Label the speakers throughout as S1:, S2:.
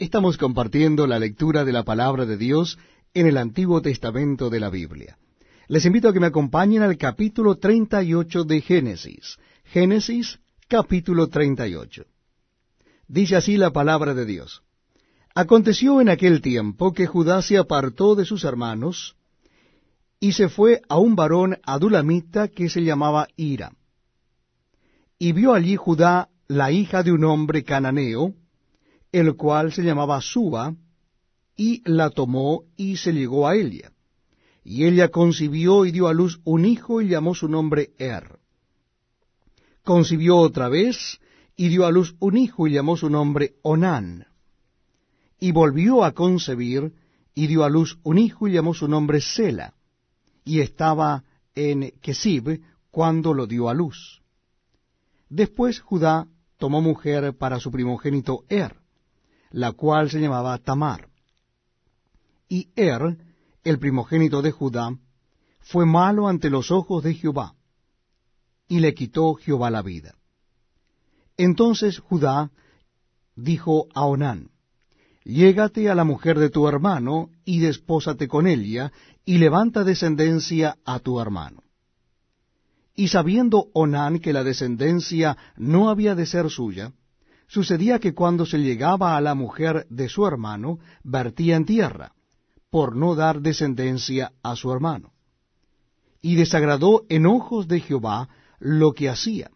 S1: Estamos compartiendo la lectura de la palabra de Dios en el Antiguo Testamento de la Biblia. Les invito a que me acompañen al capítulo 38 de Génesis. Génesis capítulo 38. Dice así la palabra de Dios. Aconteció en aquel tiempo que Judá se apartó de sus hermanos y se fue a un varón adulamita que se llamaba Ira. Y vio allí Judá la hija de un hombre cananeo, el cual se llamaba Suba, y la tomó y se llegó a ella. Y ella concibió y dio a luz un hijo y llamó su nombre Er. Concibió otra vez y dio a luz un hijo y llamó su nombre Onán. Y volvió a concebir y dio a luz un hijo y llamó su nombre Sela. Y estaba en Kesib cuando lo dio a luz. Después Judá tomó mujer para su primogénito Er la cual se llamaba Tamar. Y Er, el primogénito de Judá, fue malo ante los ojos de Jehová, y le quitó Jehová la vida. Entonces Judá dijo a Onán, Llégate a la mujer de tu hermano, y despósate con ella, y levanta descendencia a tu hermano. Y sabiendo Onán que la descendencia no había de ser suya, Sucedía que cuando se llegaba a la mujer de su hermano, vertía en tierra, por no dar descendencia a su hermano. Y desagradó en ojos de Jehová lo que hacía,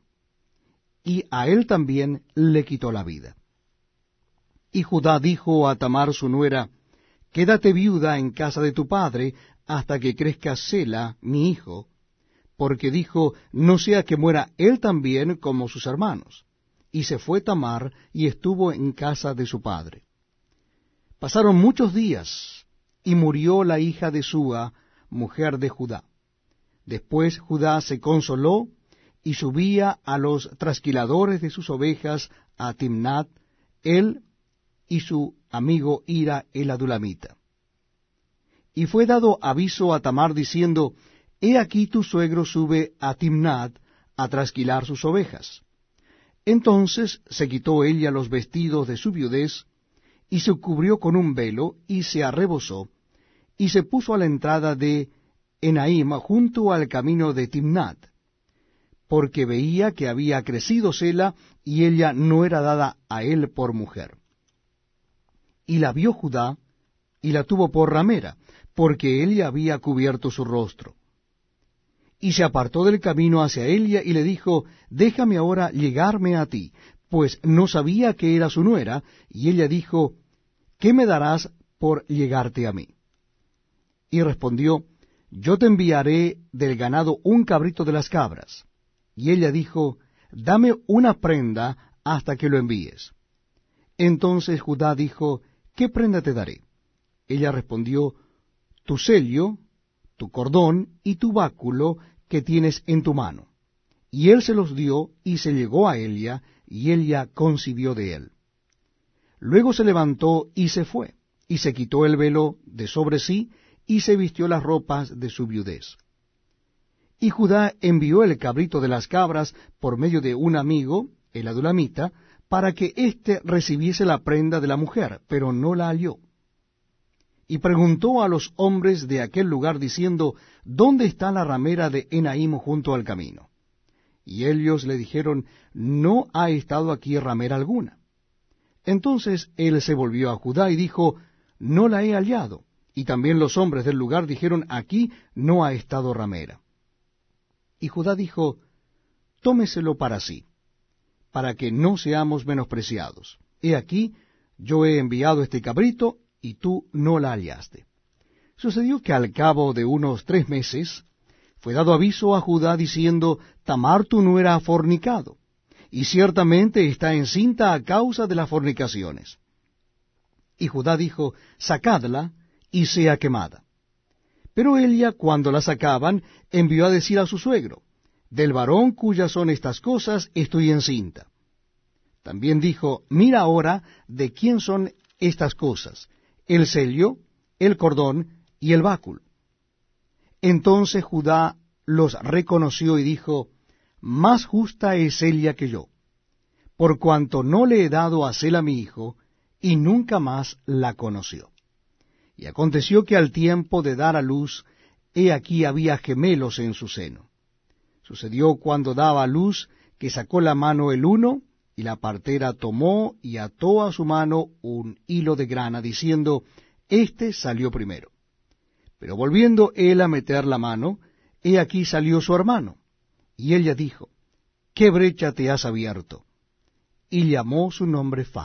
S1: y a él también le quitó la vida. Y Judá dijo a Tamar su nuera, Quédate viuda en casa de tu padre hasta que crezca Sela, mi hijo, porque dijo, no sea que muera él también como sus hermanos y se fue Tamar y estuvo en casa de su padre. Pasaron muchos días, y murió la hija de Sua, mujer de Judá. Después Judá se consoló y subía a los trasquiladores de sus ovejas a Timnat, él y su amigo Ira el adulamita. Y fue dado aviso a Tamar diciendo, He aquí tu suegro sube a Timnat a trasquilar sus ovejas. Entonces se quitó ella los vestidos de su viudez, y se cubrió con un velo, y se arrebozó, y se puso a la entrada de Enaim junto al camino de Timnat, porque veía que había crecido Sela, y ella no era dada a él por mujer. Y la vio Judá, y la tuvo por ramera, porque ella había cubierto su rostro y se apartó del camino hacia ella y le dijo, Déjame ahora llegarme a ti, pues no sabía que era su nuera, y ella dijo, ¿Qué me darás por llegarte a mí? Y respondió, Yo te enviaré del ganado un cabrito de las cabras. Y ella dijo, Dame una prenda hasta que lo envíes. Entonces Judá dijo, ¿Qué prenda te daré? Ella respondió, Tu sello, tu cordón y tu báculo que tienes en tu mano. Y él se los dio y se llegó a Elia, y ella concibió de él. Luego se levantó y se fue, y se quitó el velo de sobre sí, y se vistió las ropas de su viudez. Y Judá envió el cabrito de las cabras por medio de un amigo, el adulamita, para que éste recibiese la prenda de la mujer, pero no la halló y preguntó a los hombres de aquel lugar diciendo, ¿Dónde está la ramera de Enaim junto al camino? Y ellos le dijeron, No ha estado aquí ramera alguna. Entonces él se volvió a Judá y dijo, No la he hallado. Y también los hombres del lugar dijeron, Aquí no ha estado ramera. Y Judá dijo, Tómeselo para sí, para que no seamos menospreciados. He aquí, yo he enviado este cabrito, y tú no la hallaste. Sucedió que al cabo de unos tres meses fue dado aviso a Judá diciendo, Tamar tu nuera ha fornicado, y ciertamente está encinta a causa de las fornicaciones. Y Judá dijo, Sacadla y sea quemada. Pero ella, cuando la sacaban, envió a decir a su suegro, Del varón cuyas son estas cosas estoy encinta. También dijo, Mira ahora de quién son estas cosas, el sello, el cordón y el báculo. Entonces Judá los reconoció y dijo, Más justa es ella que yo, por cuanto no le he dado a Sela mi hijo, y nunca más la conoció. Y aconteció que al tiempo de dar a luz, he aquí había gemelos en su seno. Sucedió cuando daba a luz que sacó la mano el uno, y la partera tomó y ató a su mano un hilo de grana, diciendo, Este salió primero. Pero volviendo él a meter la mano, he aquí salió su hermano. Y ella dijo, ¿Qué brecha te has abierto? Y llamó su nombre Fa.